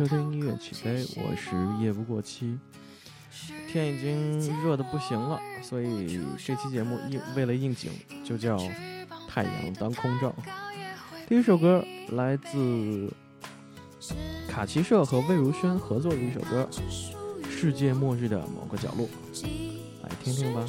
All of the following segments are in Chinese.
收听音乐起飞，我是夜不过期。天已经热的不行了，所以这期节目应为了应景，就叫太阳当空照。第一首歌来自卡奇社和魏如萱合作的一首歌《世界末日的某个角落》，来听听吧。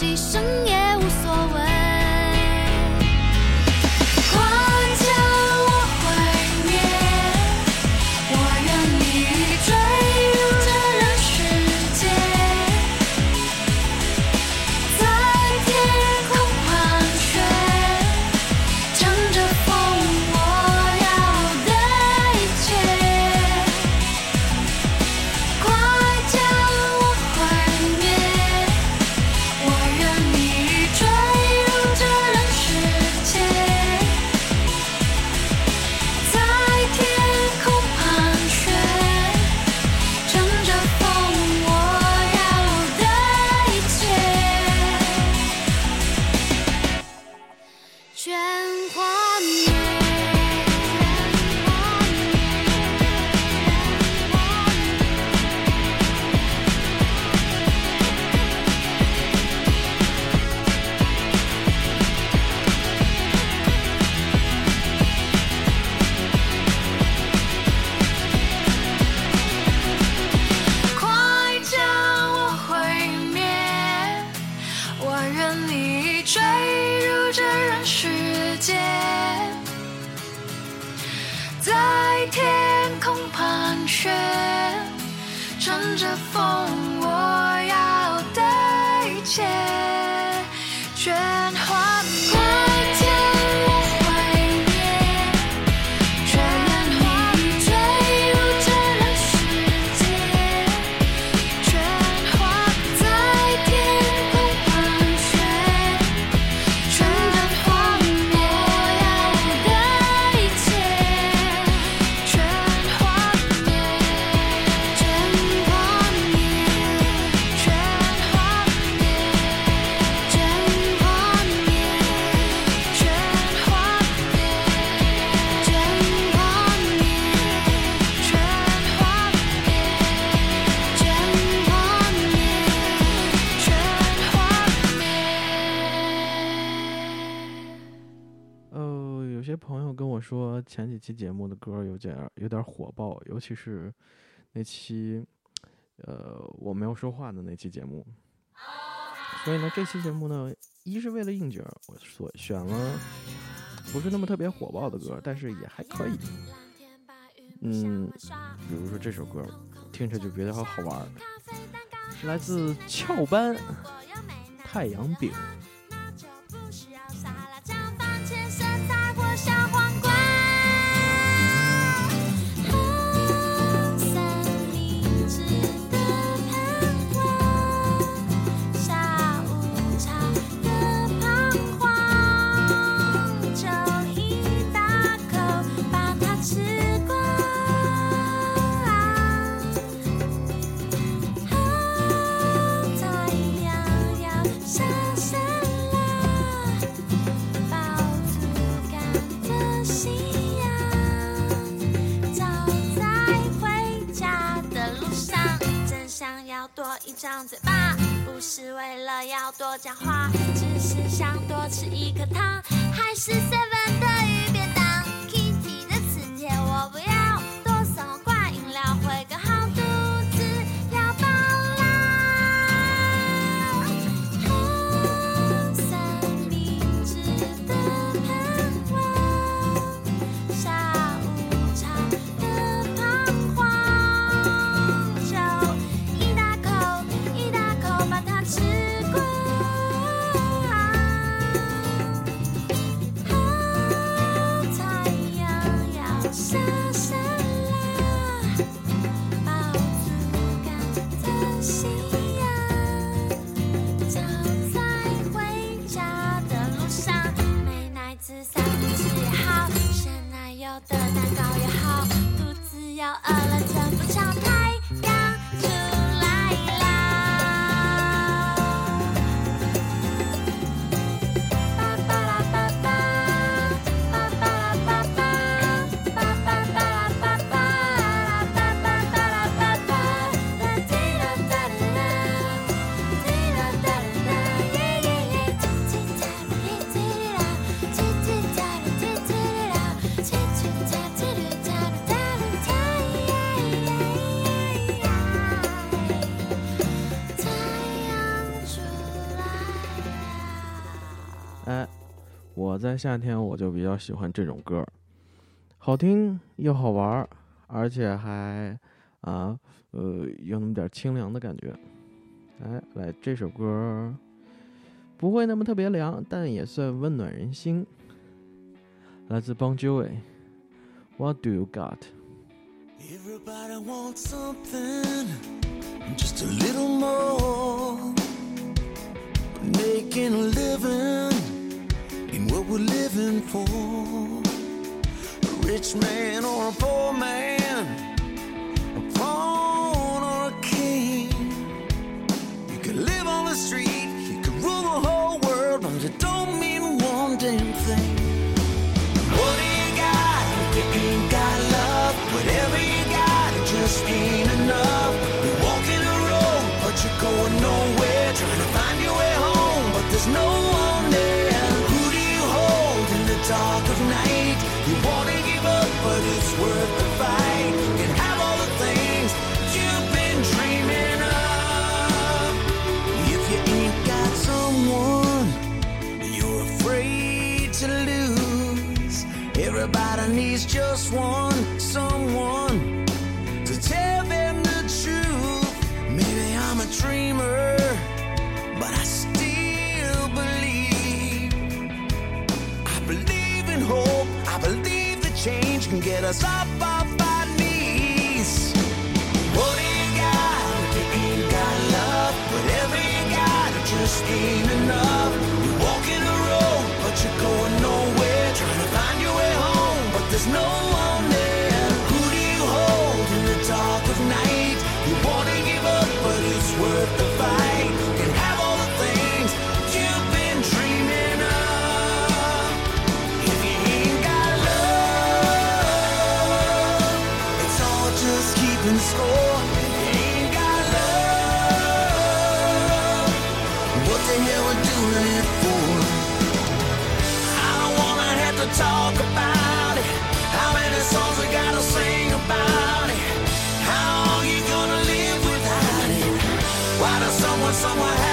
牺牲些朋友跟我说，前几期节目的歌有点有点火爆，尤其是那期，呃，我没有说话的那期节目。所以呢，这期节目呢，一是为了应景，我所选了不是那么特别火爆的歌，但是也还可以。嗯，比如说这首歌，听着就比较好玩，是来自翘班太阳饼。张嘴巴，不是为了要多讲话，只是想多吃一颗糖，还是 seven 在夏天我就比较喜欢这种歌，好听又好玩，而且还啊呃有那么点清凉的感觉。哎，来这首歌不会那么特别凉，但也算温暖人心。来自 Bon Jovi，What Do You Got？Everybody wants something, just a little more. Making a living we're living for. A rich man or a poor man, Needs just one, someone to tell them the truth. Maybe I'm a dreamer, but I still believe. I believe in hope. I believe that change can get us up off our knees. What got if you ain't got love? Got, just ain't enough. What the hell we're doing it for? I don't wanna have to talk about it. How many songs we gotta sing about it? How long you gonna live without it? Why does someone somewhere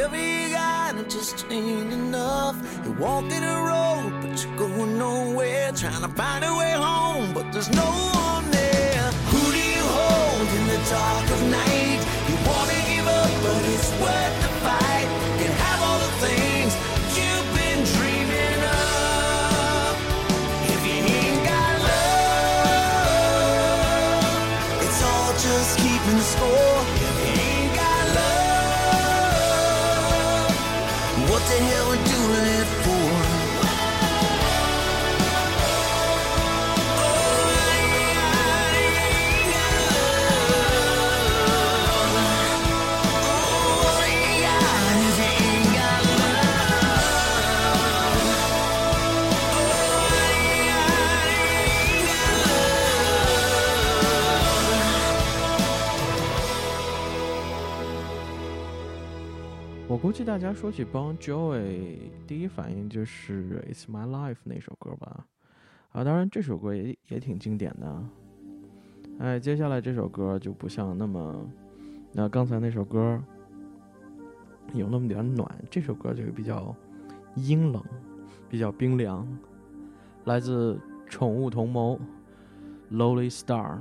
Got, it just ain't enough. You're walking a road, but you're going nowhere. Trying to find a way home, but there's no one there. Who do you hold in the dark of night? You wanna give up, but it's worth the 计大家说起 Bon Jovi，第一反应就是《It's My Life》那首歌吧。啊，当然这首歌也也挺经典的。哎，接下来这首歌就不像那么，那刚才那首歌有那么点暖，这首歌就比较阴冷，比较冰凉。来自宠物同谋《Lonely Star》。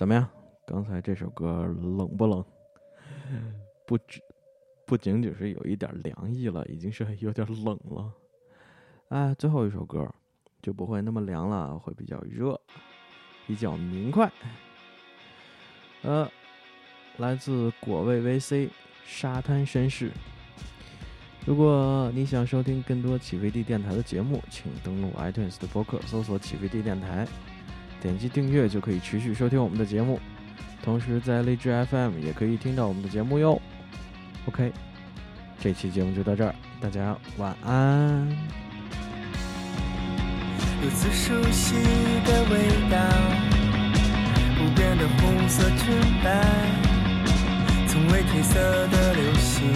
怎么样？刚才这首歌冷不冷？不只不仅仅是有一点凉意了，已经是有点冷了。啊，最后一首歌就不会那么凉了，会比较热，比较明快。呃，来自果味 VC《沙滩绅士》。如果你想收听更多起飞地电台的节目，请登录 iTunes 的播客，搜索“起飞地电台”，点击订阅就可以持续收听我们的节目。同时在荔枝 FM 也可以听到我们的节目哟。OK，这期节目就到这儿，大家晚安。如此熟悉的味道，不变的红色裙摆，从未褪色的流星，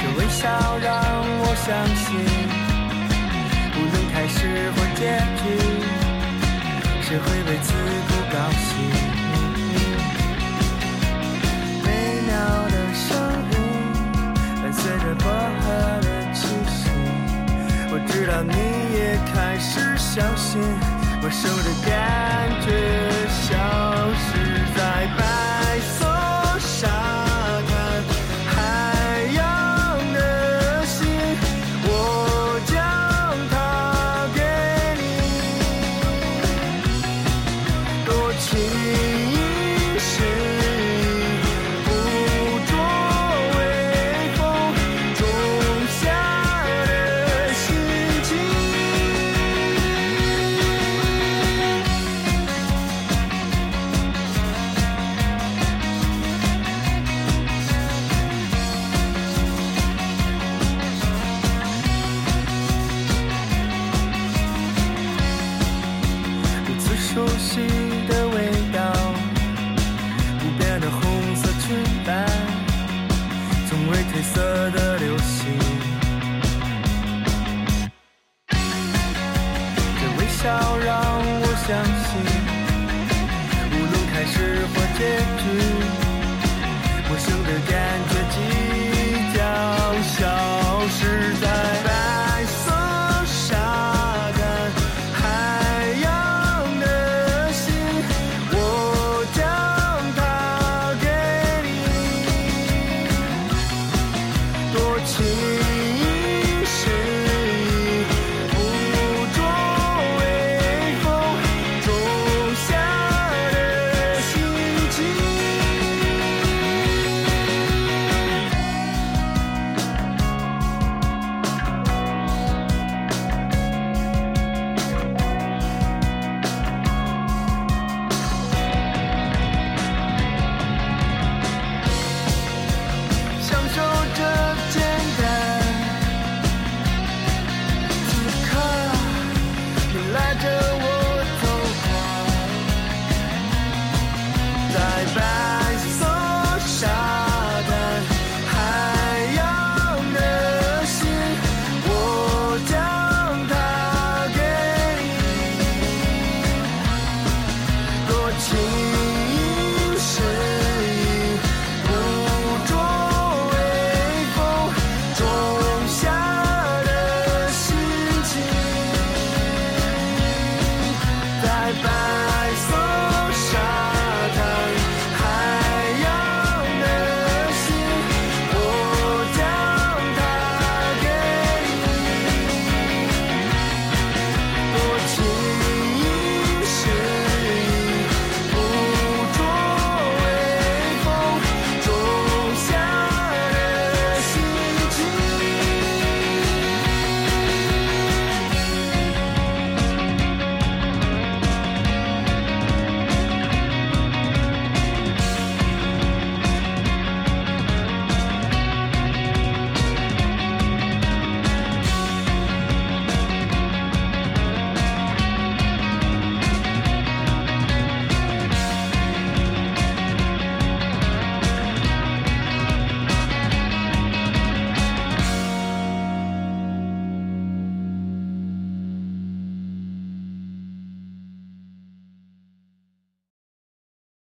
这微笑让我相信，开始或结局，谁会为此不高兴？美妙的声音伴随着薄荷的气息，我知道你也开始相信，我手的感觉消失